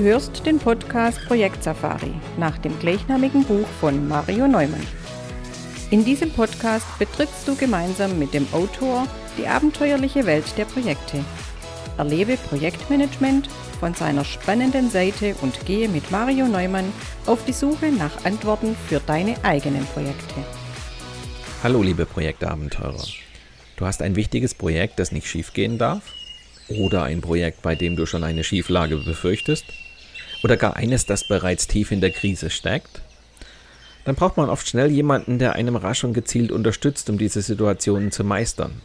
Du hörst den Podcast Projekt Safari nach dem gleichnamigen Buch von Mario Neumann. In diesem Podcast betrittst du gemeinsam mit dem Autor die abenteuerliche Welt der Projekte. Erlebe Projektmanagement von seiner spannenden Seite und gehe mit Mario Neumann auf die Suche nach Antworten für deine eigenen Projekte. Hallo liebe Projektabenteurer. Du hast ein wichtiges Projekt, das nicht schiefgehen darf? Oder ein Projekt, bei dem du schon eine Schieflage befürchtest? Oder gar eines, das bereits tief in der Krise steckt? Dann braucht man oft schnell jemanden, der einem rasch und gezielt unterstützt, um diese Situationen zu meistern.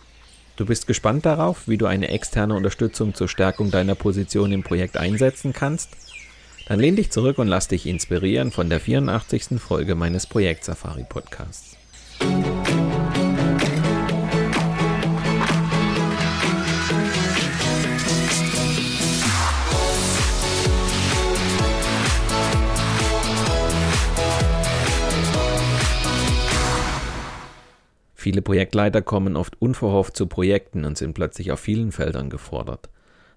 Du bist gespannt darauf, wie du eine externe Unterstützung zur Stärkung deiner Position im Projekt einsetzen kannst? Dann lehn dich zurück und lass dich inspirieren von der 84. Folge meines Projekt Safari Podcasts. Viele Projektleiter kommen oft unverhofft zu Projekten und sind plötzlich auf vielen Feldern gefordert.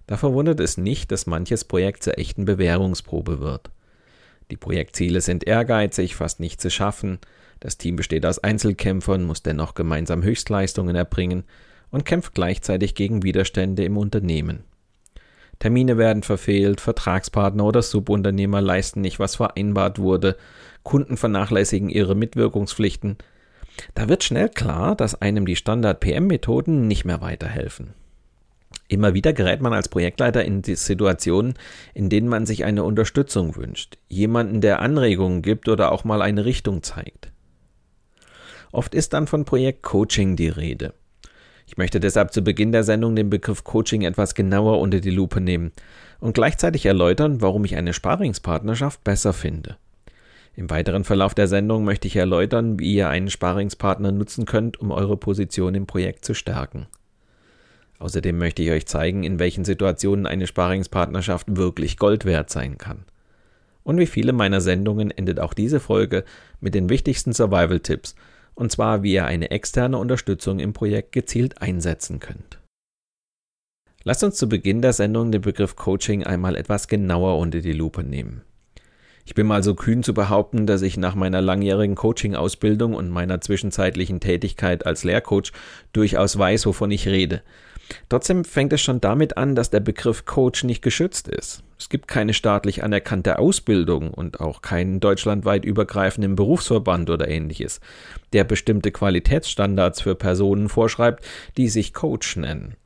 Da verwundert es nicht, dass manches Projekt zur echten Bewährungsprobe wird. Die Projektziele sind ehrgeizig, fast nicht zu schaffen, das Team besteht aus Einzelkämpfern, muss dennoch gemeinsam Höchstleistungen erbringen und kämpft gleichzeitig gegen Widerstände im Unternehmen. Termine werden verfehlt, Vertragspartner oder Subunternehmer leisten nicht, was vereinbart wurde, Kunden vernachlässigen ihre Mitwirkungspflichten, da wird schnell klar, dass einem die Standard-PM-Methoden nicht mehr weiterhelfen. Immer wieder gerät man als Projektleiter in die Situationen, in denen man sich eine Unterstützung wünscht, jemanden, der Anregungen gibt oder auch mal eine Richtung zeigt. Oft ist dann von Projektcoaching die Rede. Ich möchte deshalb zu Beginn der Sendung den Begriff Coaching etwas genauer unter die Lupe nehmen und gleichzeitig erläutern, warum ich eine Sparingspartnerschaft besser finde. Im weiteren Verlauf der Sendung möchte ich erläutern, wie ihr einen Sparingspartner nutzen könnt, um eure Position im Projekt zu stärken. Außerdem möchte ich euch zeigen, in welchen Situationen eine Sparingspartnerschaft wirklich Gold wert sein kann. Und wie viele meiner Sendungen endet auch diese Folge mit den wichtigsten Survival-Tipps, und zwar wie ihr eine externe Unterstützung im Projekt gezielt einsetzen könnt. Lasst uns zu Beginn der Sendung den Begriff Coaching einmal etwas genauer unter die Lupe nehmen. Ich bin mal so kühn zu behaupten, dass ich nach meiner langjährigen Coaching-Ausbildung und meiner zwischenzeitlichen Tätigkeit als Lehrcoach durchaus weiß, wovon ich rede. Trotzdem fängt es schon damit an, dass der Begriff Coach nicht geschützt ist. Es gibt keine staatlich anerkannte Ausbildung und auch keinen deutschlandweit übergreifenden Berufsverband oder ähnliches, der bestimmte Qualitätsstandards für Personen vorschreibt, die sich Coach nennen.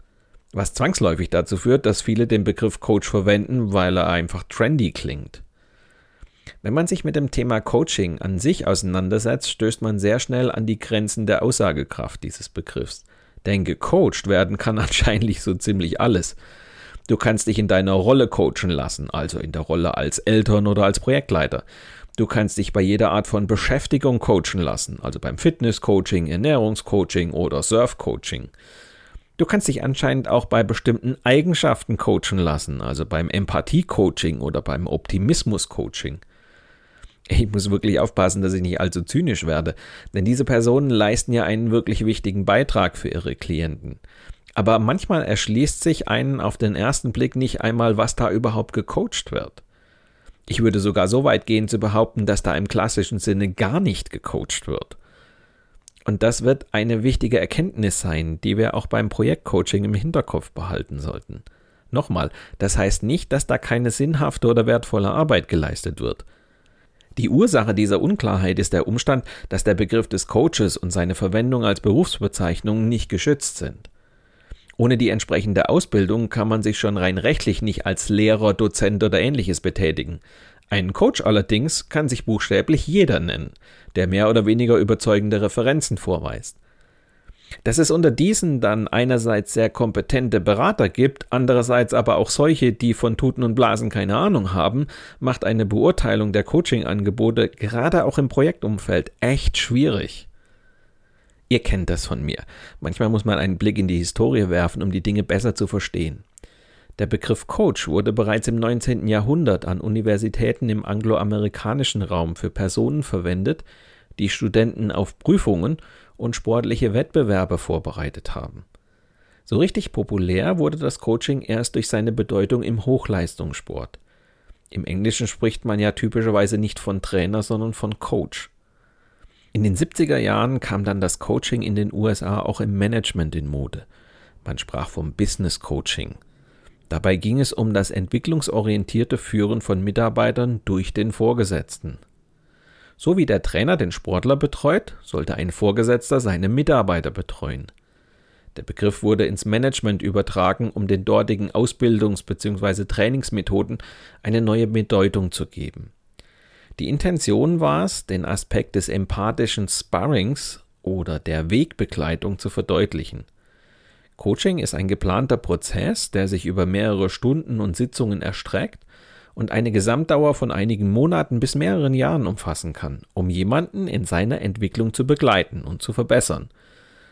Was zwangsläufig dazu führt, dass viele den Begriff Coach verwenden, weil er einfach trendy klingt. Wenn man sich mit dem Thema Coaching an sich auseinandersetzt, stößt man sehr schnell an die Grenzen der Aussagekraft dieses Begriffs. Denn gecoacht werden kann anscheinend so ziemlich alles. Du kannst dich in deiner Rolle coachen lassen, also in der Rolle als Eltern oder als Projektleiter. Du kannst dich bei jeder Art von Beschäftigung coachen lassen, also beim Fitnesscoaching, Ernährungscoaching oder Surfcoaching. Du kannst dich anscheinend auch bei bestimmten Eigenschaften coachen lassen, also beim Empathie-Coaching oder beim Optimismus-Coaching. Ich muss wirklich aufpassen, dass ich nicht allzu zynisch werde, denn diese Personen leisten ja einen wirklich wichtigen Beitrag für ihre Klienten. Aber manchmal erschließt sich einen auf den ersten Blick nicht einmal, was da überhaupt gecoacht wird. Ich würde sogar so weit gehen zu behaupten, dass da im klassischen Sinne gar nicht gecoacht wird. Und das wird eine wichtige Erkenntnis sein, die wir auch beim Projektcoaching im Hinterkopf behalten sollten. Nochmal, das heißt nicht, dass da keine sinnhafte oder wertvolle Arbeit geleistet wird. Die Ursache dieser Unklarheit ist der Umstand, dass der Begriff des Coaches und seine Verwendung als Berufsbezeichnung nicht geschützt sind. Ohne die entsprechende Ausbildung kann man sich schon rein rechtlich nicht als Lehrer, Dozent oder ähnliches betätigen. Ein Coach allerdings kann sich buchstäblich jeder nennen, der mehr oder weniger überzeugende Referenzen vorweist. Dass es unter diesen dann einerseits sehr kompetente Berater gibt, andererseits aber auch solche, die von Tuten und Blasen keine Ahnung haben, macht eine Beurteilung der Coaching-Angebote gerade auch im Projektumfeld echt schwierig. Ihr kennt das von mir. Manchmal muss man einen Blick in die Historie werfen, um die Dinge besser zu verstehen. Der Begriff Coach wurde bereits im 19. Jahrhundert an Universitäten im angloamerikanischen Raum für Personen verwendet, die Studenten auf Prüfungen und sportliche Wettbewerbe vorbereitet haben. So richtig populär wurde das Coaching erst durch seine Bedeutung im Hochleistungssport. Im Englischen spricht man ja typischerweise nicht von Trainer, sondern von Coach. In den 70er Jahren kam dann das Coaching in den USA auch im Management in Mode. Man sprach vom Business Coaching. Dabei ging es um das entwicklungsorientierte Führen von Mitarbeitern durch den Vorgesetzten. So wie der Trainer den Sportler betreut, sollte ein Vorgesetzter seine Mitarbeiter betreuen. Der Begriff wurde ins Management übertragen, um den dortigen Ausbildungs- bzw. Trainingsmethoden eine neue Bedeutung zu geben. Die Intention war es, den Aspekt des empathischen Sparrings oder der Wegbegleitung zu verdeutlichen. Coaching ist ein geplanter Prozess, der sich über mehrere Stunden und Sitzungen erstreckt und eine Gesamtdauer von einigen Monaten bis mehreren Jahren umfassen kann, um jemanden in seiner Entwicklung zu begleiten und zu verbessern.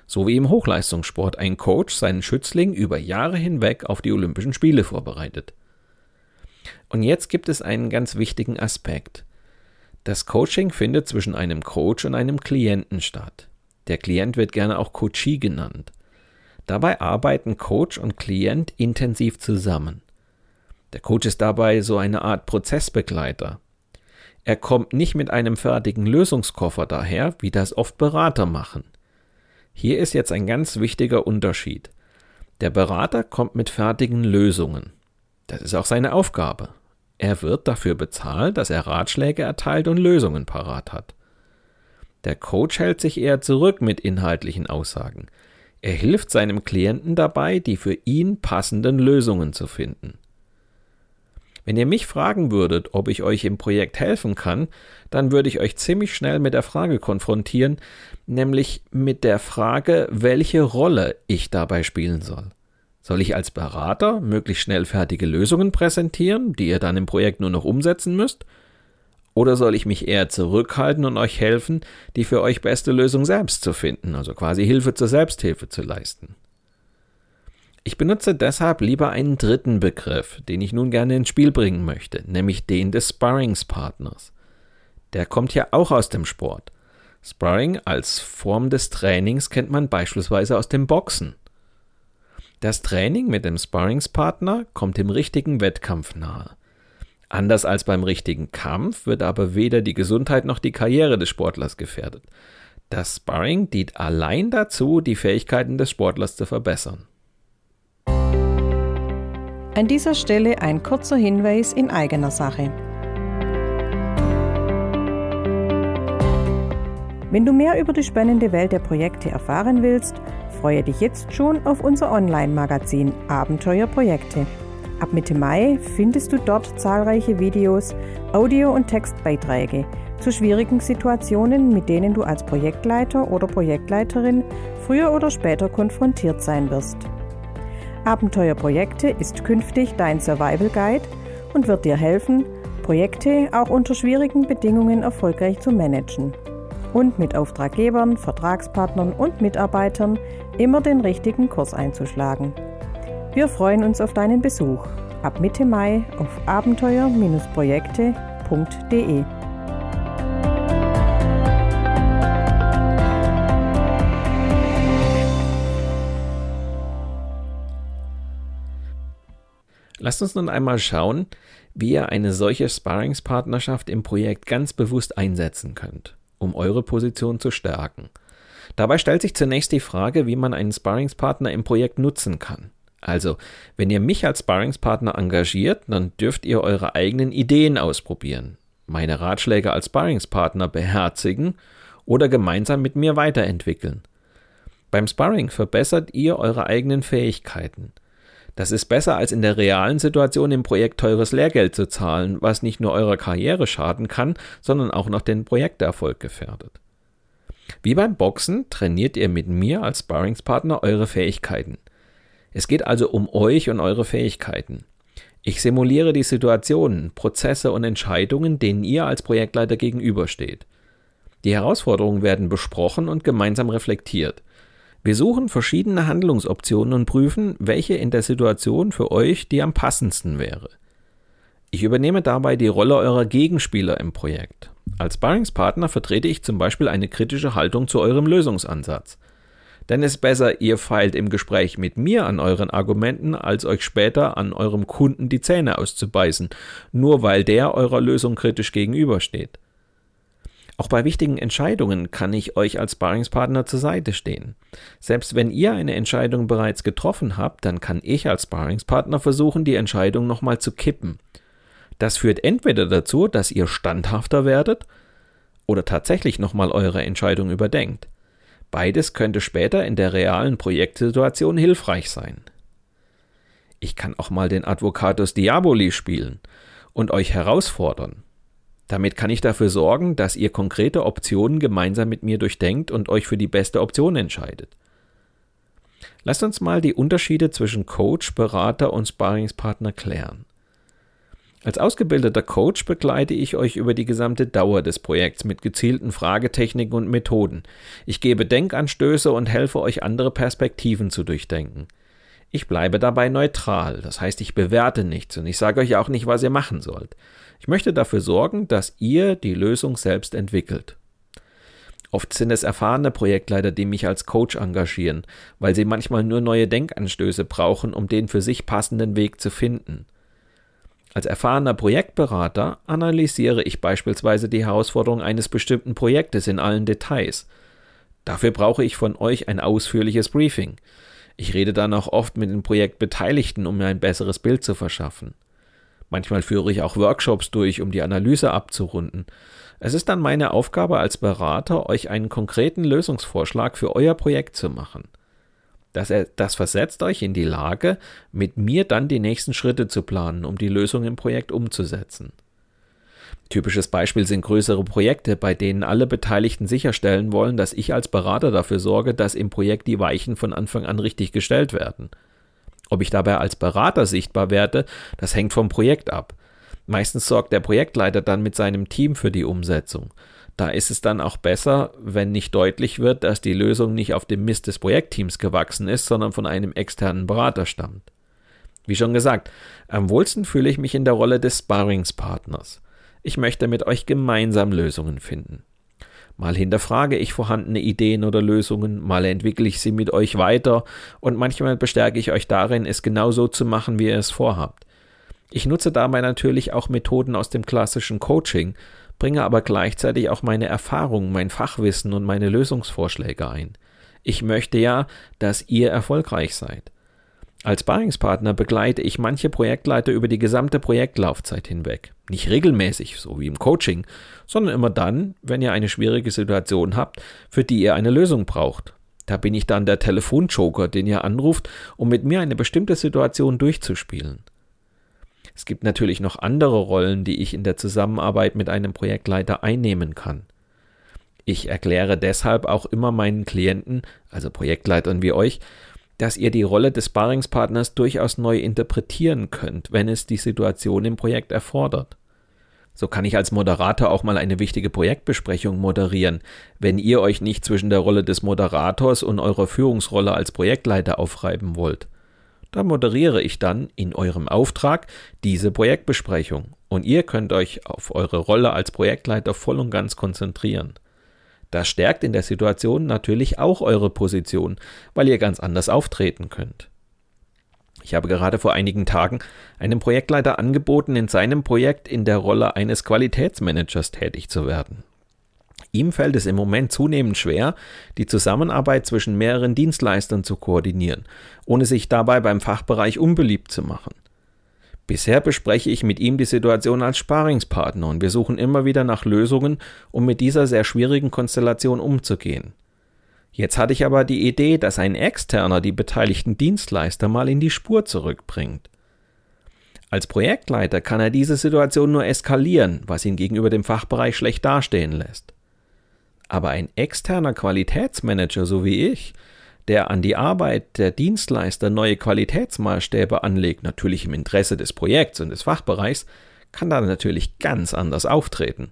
So wie im Hochleistungssport ein Coach seinen Schützling über Jahre hinweg auf die Olympischen Spiele vorbereitet. Und jetzt gibt es einen ganz wichtigen Aspekt. Das Coaching findet zwischen einem Coach und einem Klienten statt. Der Klient wird gerne auch Coachee genannt. Dabei arbeiten Coach und Klient intensiv zusammen. Der Coach ist dabei so eine Art Prozessbegleiter. Er kommt nicht mit einem fertigen Lösungskoffer daher, wie das oft Berater machen. Hier ist jetzt ein ganz wichtiger Unterschied. Der Berater kommt mit fertigen Lösungen. Das ist auch seine Aufgabe. Er wird dafür bezahlt, dass er Ratschläge erteilt und Lösungen parat hat. Der Coach hält sich eher zurück mit inhaltlichen Aussagen. Er hilft seinem Klienten dabei, die für ihn passenden Lösungen zu finden. Wenn ihr mich fragen würdet, ob ich euch im Projekt helfen kann, dann würde ich euch ziemlich schnell mit der Frage konfrontieren, nämlich mit der Frage, welche Rolle ich dabei spielen soll. Soll ich als Berater möglichst schnell fertige Lösungen präsentieren, die ihr dann im Projekt nur noch umsetzen müsst? Oder soll ich mich eher zurückhalten und euch helfen, die für euch beste Lösung selbst zu finden, also quasi Hilfe zur Selbsthilfe zu leisten? Ich benutze deshalb lieber einen dritten Begriff, den ich nun gerne ins Spiel bringen möchte, nämlich den des Sparringspartners. Der kommt ja auch aus dem Sport. Sparring als Form des Trainings kennt man beispielsweise aus dem Boxen. Das Training mit dem Sparringspartner kommt dem richtigen Wettkampf nahe. Anders als beim richtigen Kampf wird aber weder die Gesundheit noch die Karriere des Sportlers gefährdet. Das Sparring dient allein dazu, die Fähigkeiten des Sportlers zu verbessern. An dieser Stelle ein kurzer Hinweis in eigener Sache. Wenn du mehr über die spannende Welt der Projekte erfahren willst, freue dich jetzt schon auf unser Online-Magazin Abenteuerprojekte. Ab Mitte Mai findest du dort zahlreiche Videos, Audio- und Textbeiträge zu schwierigen Situationen, mit denen du als Projektleiter oder Projektleiterin früher oder später konfrontiert sein wirst. Abenteuerprojekte ist künftig dein Survival Guide und wird dir helfen, Projekte auch unter schwierigen Bedingungen erfolgreich zu managen und mit Auftraggebern, Vertragspartnern und Mitarbeitern immer den richtigen Kurs einzuschlagen. Wir freuen uns auf deinen Besuch ab Mitte Mai auf abenteuer-projekte.de. Lasst uns nun einmal schauen, wie ihr eine solche Sparringspartnerschaft im Projekt ganz bewusst einsetzen könnt, um eure Position zu stärken. Dabei stellt sich zunächst die Frage, wie man einen Sparringspartner im Projekt nutzen kann. Also, wenn ihr mich als Sparringspartner engagiert, dann dürft ihr eure eigenen Ideen ausprobieren, meine Ratschläge als Sparringspartner beherzigen oder gemeinsam mit mir weiterentwickeln. Beim Sparring verbessert ihr eure eigenen Fähigkeiten. Das ist besser, als in der realen Situation im Projekt teures Lehrgeld zu zahlen, was nicht nur eurer Karriere schaden kann, sondern auch noch den Projekterfolg gefährdet. Wie beim Boxen trainiert ihr mit mir als Sparringspartner eure Fähigkeiten. Es geht also um euch und eure Fähigkeiten. Ich simuliere die Situationen, Prozesse und Entscheidungen, denen ihr als Projektleiter gegenübersteht. Die Herausforderungen werden besprochen und gemeinsam reflektiert. Wir suchen verschiedene Handlungsoptionen und prüfen, welche in der Situation für euch die am passendsten wäre. Ich übernehme dabei die Rolle eurer Gegenspieler im Projekt. Als Sparringspartner vertrete ich zum Beispiel eine kritische Haltung zu eurem Lösungsansatz. Denn es ist besser, ihr feilt im Gespräch mit mir an euren Argumenten, als euch später an eurem Kunden die Zähne auszubeißen, nur weil der eurer Lösung kritisch gegenübersteht. Auch bei wichtigen Entscheidungen kann ich euch als Sparringspartner zur Seite stehen. Selbst wenn ihr eine Entscheidung bereits getroffen habt, dann kann ich als Sparringspartner versuchen, die Entscheidung nochmal zu kippen. Das führt entweder dazu, dass ihr standhafter werdet oder tatsächlich nochmal eure Entscheidung überdenkt. Beides könnte später in der realen Projektsituation hilfreich sein. Ich kann auch mal den Advocatus Diaboli spielen und euch herausfordern. Damit kann ich dafür sorgen, dass ihr konkrete Optionen gemeinsam mit mir durchdenkt und euch für die beste Option entscheidet. Lasst uns mal die Unterschiede zwischen Coach, Berater und Sparringspartner klären. Als ausgebildeter Coach begleite ich euch über die gesamte Dauer des Projekts mit gezielten Fragetechniken und Methoden. Ich gebe Denkanstöße und helfe euch andere Perspektiven zu durchdenken. Ich bleibe dabei neutral, das heißt, ich bewerte nichts und ich sage euch auch nicht, was ihr machen sollt. Ich möchte dafür sorgen, dass ihr die Lösung selbst entwickelt. Oft sind es erfahrene Projektleiter, die mich als Coach engagieren, weil sie manchmal nur neue Denkanstöße brauchen, um den für sich passenden Weg zu finden. Als erfahrener Projektberater analysiere ich beispielsweise die Herausforderung eines bestimmten Projektes in allen Details. Dafür brauche ich von euch ein ausführliches Briefing. Ich rede dann auch oft mit den Projektbeteiligten, um mir ein besseres Bild zu verschaffen. Manchmal führe ich auch Workshops durch, um die Analyse abzurunden. Es ist dann meine Aufgabe als Berater, euch einen konkreten Lösungsvorschlag für euer Projekt zu machen. Das, das versetzt euch in die Lage, mit mir dann die nächsten Schritte zu planen, um die Lösung im Projekt umzusetzen. Typisches Beispiel sind größere Projekte, bei denen alle Beteiligten sicherstellen wollen, dass ich als Berater dafür sorge, dass im Projekt die Weichen von Anfang an richtig gestellt werden. Ob ich dabei als Berater sichtbar werde, das hängt vom Projekt ab. Meistens sorgt der Projektleiter dann mit seinem Team für die Umsetzung. Da ist es dann auch besser, wenn nicht deutlich wird, dass die Lösung nicht auf dem Mist des Projektteams gewachsen ist, sondern von einem externen Berater stammt. Wie schon gesagt, am wohlsten fühle ich mich in der Rolle des Sparringspartners. Ich möchte mit euch gemeinsam Lösungen finden. Mal hinterfrage ich vorhandene Ideen oder Lösungen, mal entwickle ich sie mit euch weiter und manchmal bestärke ich euch darin, es genau so zu machen, wie ihr es vorhabt. Ich nutze dabei natürlich auch Methoden aus dem klassischen Coaching, bringe aber gleichzeitig auch meine Erfahrung, mein Fachwissen und meine Lösungsvorschläge ein. Ich möchte ja, dass ihr erfolgreich seid. Als Sparringspartner begleite ich manche Projektleiter über die gesamte Projektlaufzeit hinweg. Nicht regelmäßig, so wie im Coaching, sondern immer dann, wenn ihr eine schwierige Situation habt, für die ihr eine Lösung braucht. Da bin ich dann der Telefonjoker, den ihr anruft, um mit mir eine bestimmte Situation durchzuspielen. Es gibt natürlich noch andere Rollen, die ich in der Zusammenarbeit mit einem Projektleiter einnehmen kann. Ich erkläre deshalb auch immer meinen Klienten, also Projektleitern wie euch, dass ihr die Rolle des Sparringspartners durchaus neu interpretieren könnt, wenn es die Situation im Projekt erfordert. So kann ich als Moderator auch mal eine wichtige Projektbesprechung moderieren, wenn ihr euch nicht zwischen der Rolle des Moderators und eurer Führungsrolle als Projektleiter aufreiben wollt. Da moderiere ich dann in eurem Auftrag diese Projektbesprechung und ihr könnt euch auf eure Rolle als Projektleiter voll und ganz konzentrieren. Das stärkt in der Situation natürlich auch eure Position, weil ihr ganz anders auftreten könnt. Ich habe gerade vor einigen Tagen einem Projektleiter angeboten, in seinem Projekt in der Rolle eines Qualitätsmanagers tätig zu werden. Ihm fällt es im Moment zunehmend schwer, die Zusammenarbeit zwischen mehreren Dienstleistern zu koordinieren, ohne sich dabei beim Fachbereich unbeliebt zu machen. Bisher bespreche ich mit ihm die Situation als Sparingspartner und wir suchen immer wieder nach Lösungen, um mit dieser sehr schwierigen Konstellation umzugehen. Jetzt hatte ich aber die Idee, dass ein Externer die beteiligten Dienstleister mal in die Spur zurückbringt. Als Projektleiter kann er diese Situation nur eskalieren, was ihn gegenüber dem Fachbereich schlecht dastehen lässt. Aber ein externer Qualitätsmanager, so wie ich, der an die Arbeit der Dienstleister neue Qualitätsmaßstäbe anlegt, natürlich im Interesse des Projekts und des Fachbereichs, kann da natürlich ganz anders auftreten.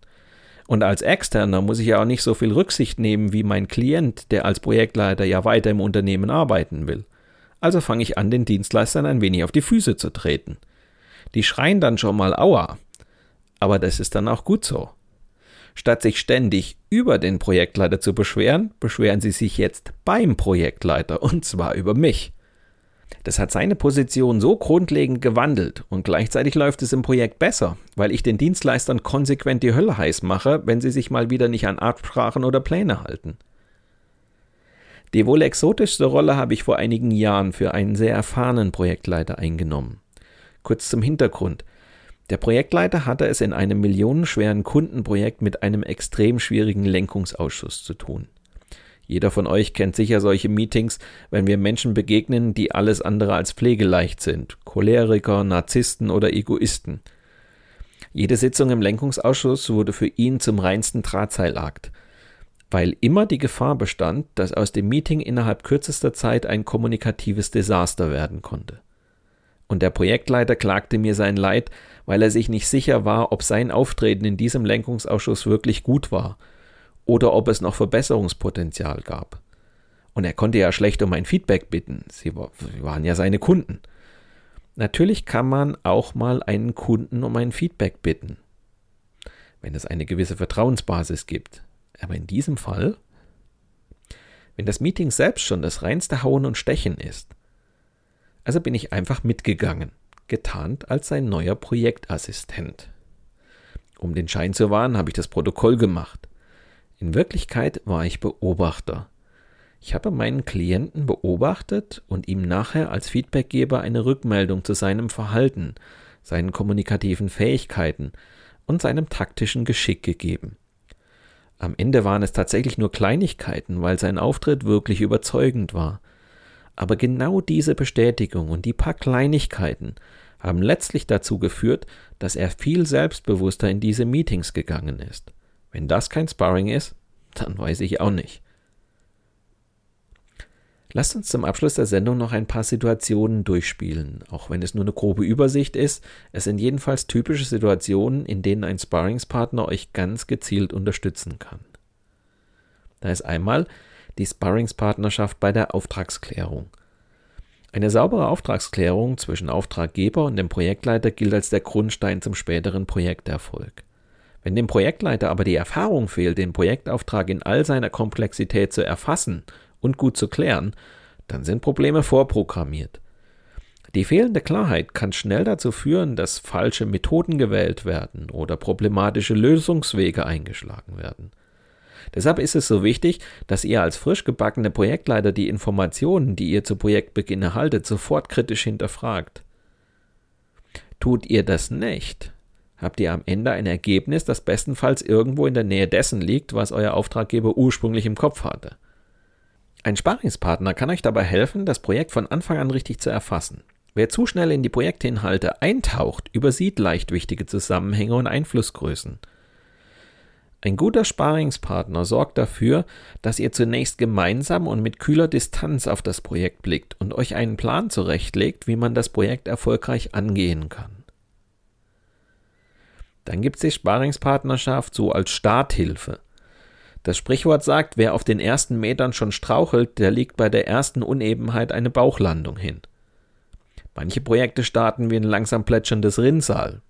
Und als Externer muss ich ja auch nicht so viel Rücksicht nehmen wie mein Klient, der als Projektleiter ja weiter im Unternehmen arbeiten will. Also fange ich an, den Dienstleistern ein wenig auf die Füße zu treten. Die schreien dann schon mal Aua. Aber das ist dann auch gut so. Statt sich ständig über den Projektleiter zu beschweren, beschweren sie sich jetzt beim Projektleiter und zwar über mich. Das hat seine Position so grundlegend gewandelt und gleichzeitig läuft es im Projekt besser, weil ich den Dienstleistern konsequent die Hölle heiß mache, wenn sie sich mal wieder nicht an Absprachen oder Pläne halten. Die wohl exotischste Rolle habe ich vor einigen Jahren für einen sehr erfahrenen Projektleiter eingenommen. Kurz zum Hintergrund. Der Projektleiter hatte es in einem millionenschweren Kundenprojekt mit einem extrem schwierigen Lenkungsausschuss zu tun. Jeder von euch kennt sicher solche Meetings, wenn wir Menschen begegnen, die alles andere als pflegeleicht sind. Choleriker, Narzissten oder Egoisten. Jede Sitzung im Lenkungsausschuss wurde für ihn zum reinsten Drahtseilakt, weil immer die Gefahr bestand, dass aus dem Meeting innerhalb kürzester Zeit ein kommunikatives Desaster werden konnte. Und der Projektleiter klagte mir sein Leid, weil er sich nicht sicher war, ob sein Auftreten in diesem Lenkungsausschuss wirklich gut war oder ob es noch Verbesserungspotenzial gab. Und er konnte ja schlecht um ein Feedback bitten. Sie waren ja seine Kunden. Natürlich kann man auch mal einen Kunden um ein Feedback bitten, wenn es eine gewisse Vertrauensbasis gibt. Aber in diesem Fall, wenn das Meeting selbst schon das reinste Hauen und Stechen ist, also bin ich einfach mitgegangen, getarnt als sein neuer Projektassistent. Um den Schein zu wahren, habe ich das Protokoll gemacht. In Wirklichkeit war ich Beobachter. Ich habe meinen Klienten beobachtet und ihm nachher als Feedbackgeber eine Rückmeldung zu seinem Verhalten, seinen kommunikativen Fähigkeiten und seinem taktischen Geschick gegeben. Am Ende waren es tatsächlich nur Kleinigkeiten, weil sein Auftritt wirklich überzeugend war. Aber genau diese Bestätigung und die paar Kleinigkeiten haben letztlich dazu geführt, dass er viel selbstbewusster in diese Meetings gegangen ist. Wenn das kein Sparring ist, dann weiß ich auch nicht. Lasst uns zum Abschluss der Sendung noch ein paar Situationen durchspielen, auch wenn es nur eine grobe Übersicht ist. Es sind jedenfalls typische Situationen, in denen ein Sparringspartner euch ganz gezielt unterstützen kann. Da ist einmal die Sparringspartnerschaft bei der Auftragsklärung. Eine saubere Auftragsklärung zwischen Auftraggeber und dem Projektleiter gilt als der Grundstein zum späteren Projekterfolg. Wenn dem Projektleiter aber die Erfahrung fehlt, den Projektauftrag in all seiner Komplexität zu erfassen und gut zu klären, dann sind Probleme vorprogrammiert. Die fehlende Klarheit kann schnell dazu führen, dass falsche Methoden gewählt werden oder problematische Lösungswege eingeschlagen werden. Deshalb ist es so wichtig, dass ihr als frisch gebackene Projektleiter die Informationen, die ihr zu Projektbeginn erhaltet, sofort kritisch hinterfragt. Tut ihr das nicht, habt ihr am Ende ein Ergebnis, das bestenfalls irgendwo in der Nähe dessen liegt, was euer Auftraggeber ursprünglich im Kopf hatte. Ein Sparingspartner kann euch dabei helfen, das Projekt von Anfang an richtig zu erfassen. Wer zu schnell in die Projektinhalte eintaucht, übersieht leicht wichtige Zusammenhänge und Einflussgrößen. Ein guter Sparingspartner sorgt dafür, dass ihr zunächst gemeinsam und mit kühler Distanz auf das Projekt blickt und euch einen Plan zurechtlegt, wie man das Projekt erfolgreich angehen kann. Dann gibt es die Sparingspartnerschaft so als Starthilfe. Das Sprichwort sagt, wer auf den ersten Metern schon strauchelt, der liegt bei der ersten Unebenheit eine Bauchlandung hin. Manche Projekte starten wie ein langsam plätscherndes Rinnsal.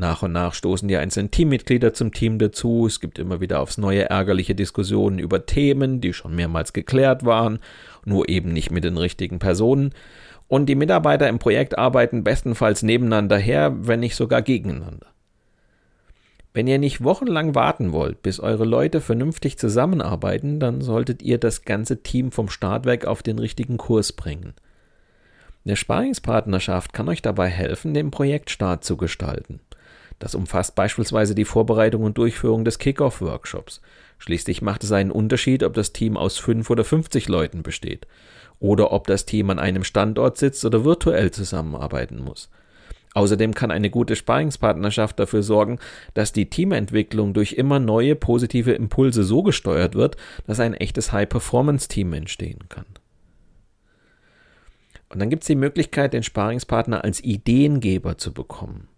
Nach und nach stoßen die einzelnen Teammitglieder zum Team dazu. Es gibt immer wieder aufs neue ärgerliche Diskussionen über Themen, die schon mehrmals geklärt waren, nur eben nicht mit den richtigen Personen. Und die Mitarbeiter im Projekt arbeiten bestenfalls nebeneinander her, wenn nicht sogar gegeneinander. Wenn ihr nicht wochenlang warten wollt, bis eure Leute vernünftig zusammenarbeiten, dann solltet ihr das ganze Team vom Start weg auf den richtigen Kurs bringen. Eine Sparingspartnerschaft kann euch dabei helfen, den Projektstart zu gestalten. Das umfasst beispielsweise die Vorbereitung und Durchführung des Kickoff-Workshops. Schließlich macht es einen Unterschied, ob das Team aus fünf oder 50 Leuten besteht oder ob das Team an einem Standort sitzt oder virtuell zusammenarbeiten muss. Außerdem kann eine gute Sparingspartnerschaft dafür sorgen, dass die Teamentwicklung durch immer neue positive Impulse so gesteuert wird, dass ein echtes High-Performance-Team entstehen kann. Und dann gibt es die Möglichkeit, den Sparingspartner als Ideengeber zu bekommen.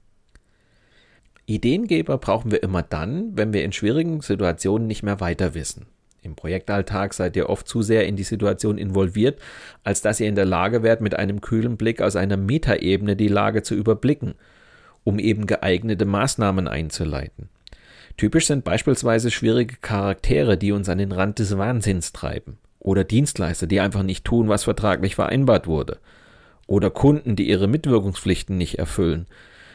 Ideengeber brauchen wir immer dann, wenn wir in schwierigen Situationen nicht mehr weiter wissen. Im Projektalltag seid ihr oft zu sehr in die Situation involviert, als dass ihr in der Lage wärt, mit einem kühlen Blick aus einer Metaebene die Lage zu überblicken, um eben geeignete Maßnahmen einzuleiten. Typisch sind beispielsweise schwierige Charaktere, die uns an den Rand des Wahnsinns treiben. Oder Dienstleister, die einfach nicht tun, was vertraglich vereinbart wurde. Oder Kunden, die ihre Mitwirkungspflichten nicht erfüllen.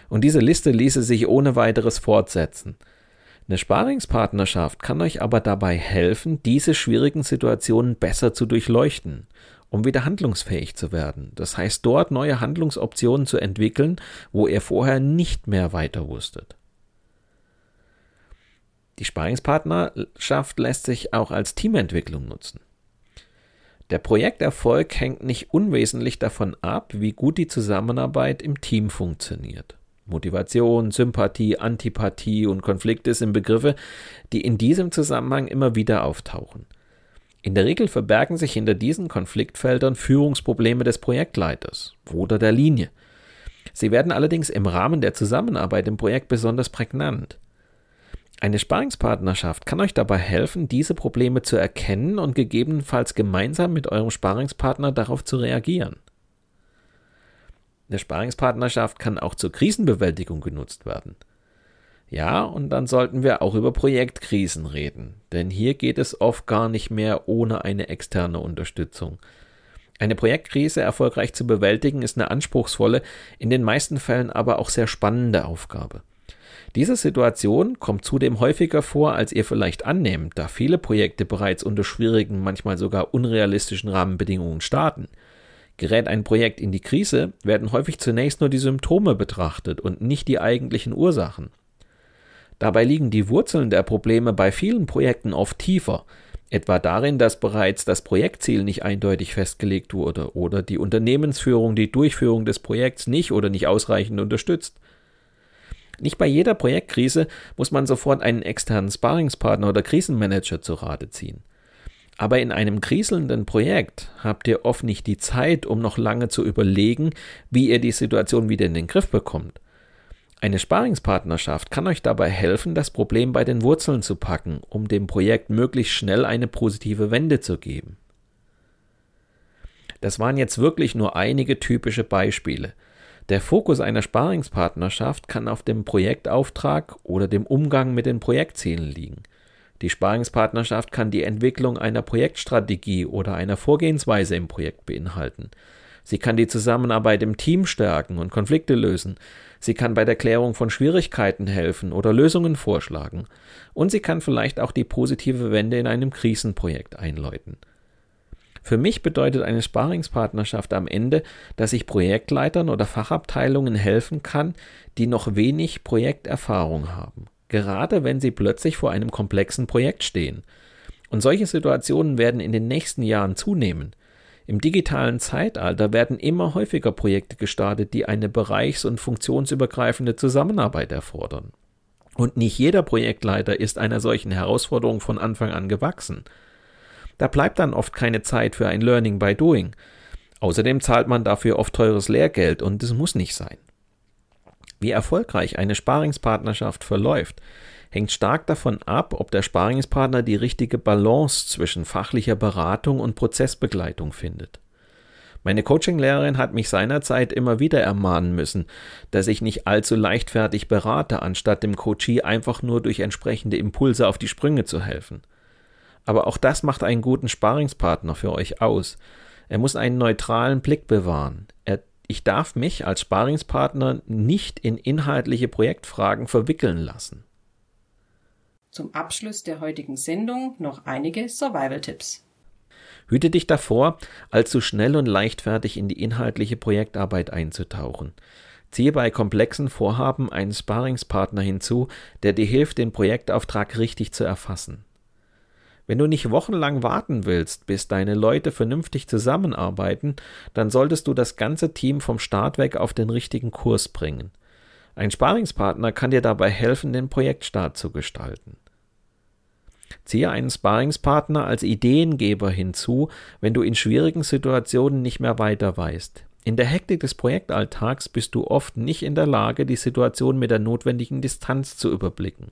Und diese Liste ließe sich ohne weiteres fortsetzen. Eine Sparingspartnerschaft kann euch aber dabei helfen, diese schwierigen Situationen besser zu durchleuchten, um wieder handlungsfähig zu werden. Das heißt, dort neue Handlungsoptionen zu entwickeln, wo ihr vorher nicht mehr weiter wusstet. Die Sparingspartnerschaft lässt sich auch als Teamentwicklung nutzen. Der Projekterfolg hängt nicht unwesentlich davon ab, wie gut die Zusammenarbeit im Team funktioniert. Motivation, Sympathie, Antipathie und Konflikte sind Begriffe, die in diesem Zusammenhang immer wieder auftauchen. In der Regel verbergen sich hinter diesen Konfliktfeldern Führungsprobleme des Projektleiters oder der Linie. Sie werden allerdings im Rahmen der Zusammenarbeit im Projekt besonders prägnant. Eine Sparingspartnerschaft kann euch dabei helfen, diese Probleme zu erkennen und gegebenenfalls gemeinsam mit eurem Sparingspartner darauf zu reagieren. Eine Sparingspartnerschaft kann auch zur Krisenbewältigung genutzt werden. Ja, und dann sollten wir auch über Projektkrisen reden, denn hier geht es oft gar nicht mehr ohne eine externe Unterstützung. Eine Projektkrise erfolgreich zu bewältigen ist eine anspruchsvolle, in den meisten Fällen aber auch sehr spannende Aufgabe. Diese Situation kommt zudem häufiger vor, als ihr vielleicht annehmt, da viele Projekte bereits unter schwierigen, manchmal sogar unrealistischen Rahmenbedingungen starten. Gerät ein Projekt in die Krise, werden häufig zunächst nur die Symptome betrachtet und nicht die eigentlichen Ursachen. Dabei liegen die Wurzeln der Probleme bei vielen Projekten oft tiefer, etwa darin, dass bereits das Projektziel nicht eindeutig festgelegt wurde oder die Unternehmensführung die Durchführung des Projekts nicht oder nicht ausreichend unterstützt. Nicht bei jeder Projektkrise muss man sofort einen externen Sparingspartner oder Krisenmanager zu Rate ziehen. Aber in einem kriselnden Projekt habt ihr oft nicht die Zeit, um noch lange zu überlegen, wie ihr die Situation wieder in den Griff bekommt. Eine Sparingspartnerschaft kann euch dabei helfen, das Problem bei den Wurzeln zu packen, um dem Projekt möglichst schnell eine positive Wende zu geben. Das waren jetzt wirklich nur einige typische Beispiele. Der Fokus einer Sparingspartnerschaft kann auf dem Projektauftrag oder dem Umgang mit den Projektzielen liegen. Die Sparingspartnerschaft kann die Entwicklung einer Projektstrategie oder einer Vorgehensweise im Projekt beinhalten. Sie kann die Zusammenarbeit im Team stärken und Konflikte lösen. Sie kann bei der Klärung von Schwierigkeiten helfen oder Lösungen vorschlagen. Und sie kann vielleicht auch die positive Wende in einem Krisenprojekt einläuten. Für mich bedeutet eine Sparingspartnerschaft am Ende, dass ich Projektleitern oder Fachabteilungen helfen kann, die noch wenig Projekterfahrung haben, gerade wenn sie plötzlich vor einem komplexen Projekt stehen. Und solche Situationen werden in den nächsten Jahren zunehmen. Im digitalen Zeitalter werden immer häufiger Projekte gestartet, die eine bereichs- und funktionsübergreifende Zusammenarbeit erfordern. Und nicht jeder Projektleiter ist einer solchen Herausforderung von Anfang an gewachsen. Da bleibt dann oft keine Zeit für ein Learning by Doing. Außerdem zahlt man dafür oft teures Lehrgeld und das muss nicht sein. Wie erfolgreich eine Sparingspartnerschaft verläuft, hängt stark davon ab, ob der Sparingspartner die richtige Balance zwischen fachlicher Beratung und Prozessbegleitung findet. Meine Coachinglehrerin hat mich seinerzeit immer wieder ermahnen müssen, dass ich nicht allzu leichtfertig berate, anstatt dem Coachie einfach nur durch entsprechende Impulse auf die Sprünge zu helfen. Aber auch das macht einen guten Sparingspartner für euch aus. Er muss einen neutralen Blick bewahren. Er, ich darf mich als Sparingspartner nicht in inhaltliche Projektfragen verwickeln lassen. Zum Abschluss der heutigen Sendung noch einige Survival-Tipps. Hüte dich davor, allzu schnell und leichtfertig in die inhaltliche Projektarbeit einzutauchen. Ziehe bei komplexen Vorhaben einen Sparingspartner hinzu, der dir hilft, den Projektauftrag richtig zu erfassen. Wenn du nicht wochenlang warten willst, bis deine Leute vernünftig zusammenarbeiten, dann solltest du das ganze Team vom Start weg auf den richtigen Kurs bringen. Ein Sparingspartner kann dir dabei helfen, den Projektstart zu gestalten. Ziehe einen Sparingspartner als Ideengeber hinzu, wenn du in schwierigen Situationen nicht mehr weiter weißt. In der Hektik des Projektalltags bist du oft nicht in der Lage, die Situation mit der notwendigen Distanz zu überblicken.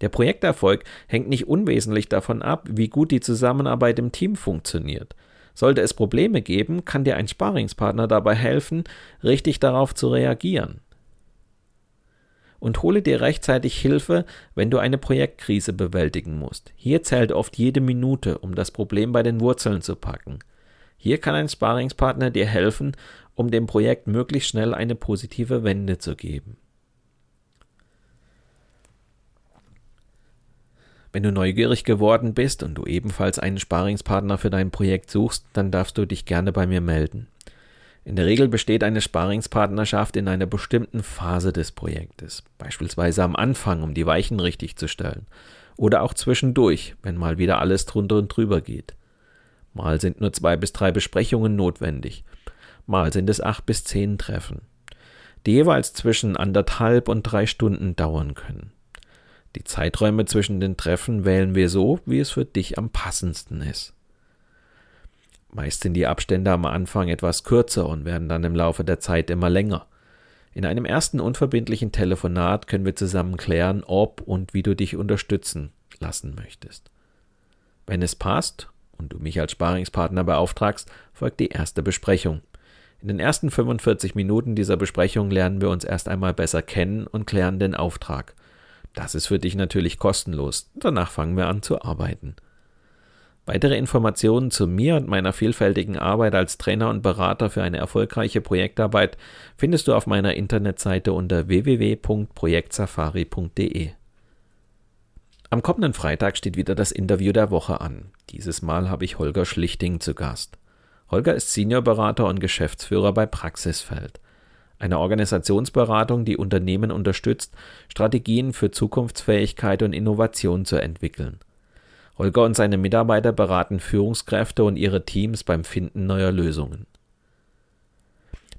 Der Projekterfolg hängt nicht unwesentlich davon ab, wie gut die Zusammenarbeit im Team funktioniert. Sollte es Probleme geben, kann dir ein Sparingspartner dabei helfen, richtig darauf zu reagieren. Und hole dir rechtzeitig Hilfe, wenn du eine Projektkrise bewältigen musst. Hier zählt oft jede Minute, um das Problem bei den Wurzeln zu packen. Hier kann ein Sparingspartner dir helfen, um dem Projekt möglichst schnell eine positive Wende zu geben. Wenn du neugierig geworden bist und du ebenfalls einen Sparingspartner für dein Projekt suchst, dann darfst du dich gerne bei mir melden. In der Regel besteht eine Sparingspartnerschaft in einer bestimmten Phase des Projektes, beispielsweise am Anfang, um die Weichen richtig zu stellen, oder auch zwischendurch, wenn mal wieder alles drunter und drüber geht. Mal sind nur zwei bis drei Besprechungen notwendig, mal sind es acht bis zehn Treffen, die jeweils zwischen anderthalb und drei Stunden dauern können. Die Zeiträume zwischen den Treffen wählen wir so, wie es für dich am passendsten ist. Meist sind die Abstände am Anfang etwas kürzer und werden dann im Laufe der Zeit immer länger. In einem ersten unverbindlichen Telefonat können wir zusammen klären, ob und wie du dich unterstützen lassen möchtest. Wenn es passt und du mich als Sparingspartner beauftragst, folgt die erste Besprechung. In den ersten 45 Minuten dieser Besprechung lernen wir uns erst einmal besser kennen und klären den Auftrag. Das ist für dich natürlich kostenlos. Danach fangen wir an zu arbeiten. Weitere Informationen zu mir und meiner vielfältigen Arbeit als Trainer und Berater für eine erfolgreiche Projektarbeit findest du auf meiner Internetseite unter www.projektsafari.de. Am kommenden Freitag steht wieder das Interview der Woche an. Dieses Mal habe ich Holger Schlichting zu Gast. Holger ist Seniorberater und Geschäftsführer bei Praxisfeld eine Organisationsberatung, die Unternehmen unterstützt, Strategien für Zukunftsfähigkeit und Innovation zu entwickeln. Holger und seine Mitarbeiter beraten Führungskräfte und ihre Teams beim Finden neuer Lösungen.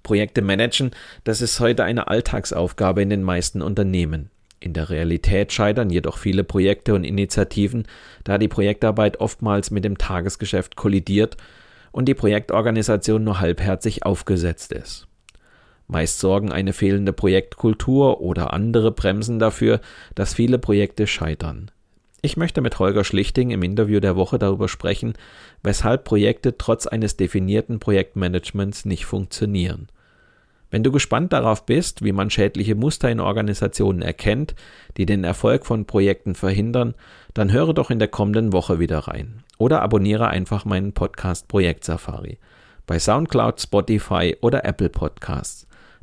Projekte managen, das ist heute eine Alltagsaufgabe in den meisten Unternehmen. In der Realität scheitern jedoch viele Projekte und Initiativen, da die Projektarbeit oftmals mit dem Tagesgeschäft kollidiert und die Projektorganisation nur halbherzig aufgesetzt ist. Meist sorgen eine fehlende Projektkultur oder andere Bremsen dafür, dass viele Projekte scheitern. Ich möchte mit Holger Schlichting im Interview der Woche darüber sprechen, weshalb Projekte trotz eines definierten Projektmanagements nicht funktionieren. Wenn du gespannt darauf bist, wie man schädliche Muster in Organisationen erkennt, die den Erfolg von Projekten verhindern, dann höre doch in der kommenden Woche wieder rein. Oder abonniere einfach meinen Podcast Projekt Safari bei SoundCloud, Spotify oder Apple Podcasts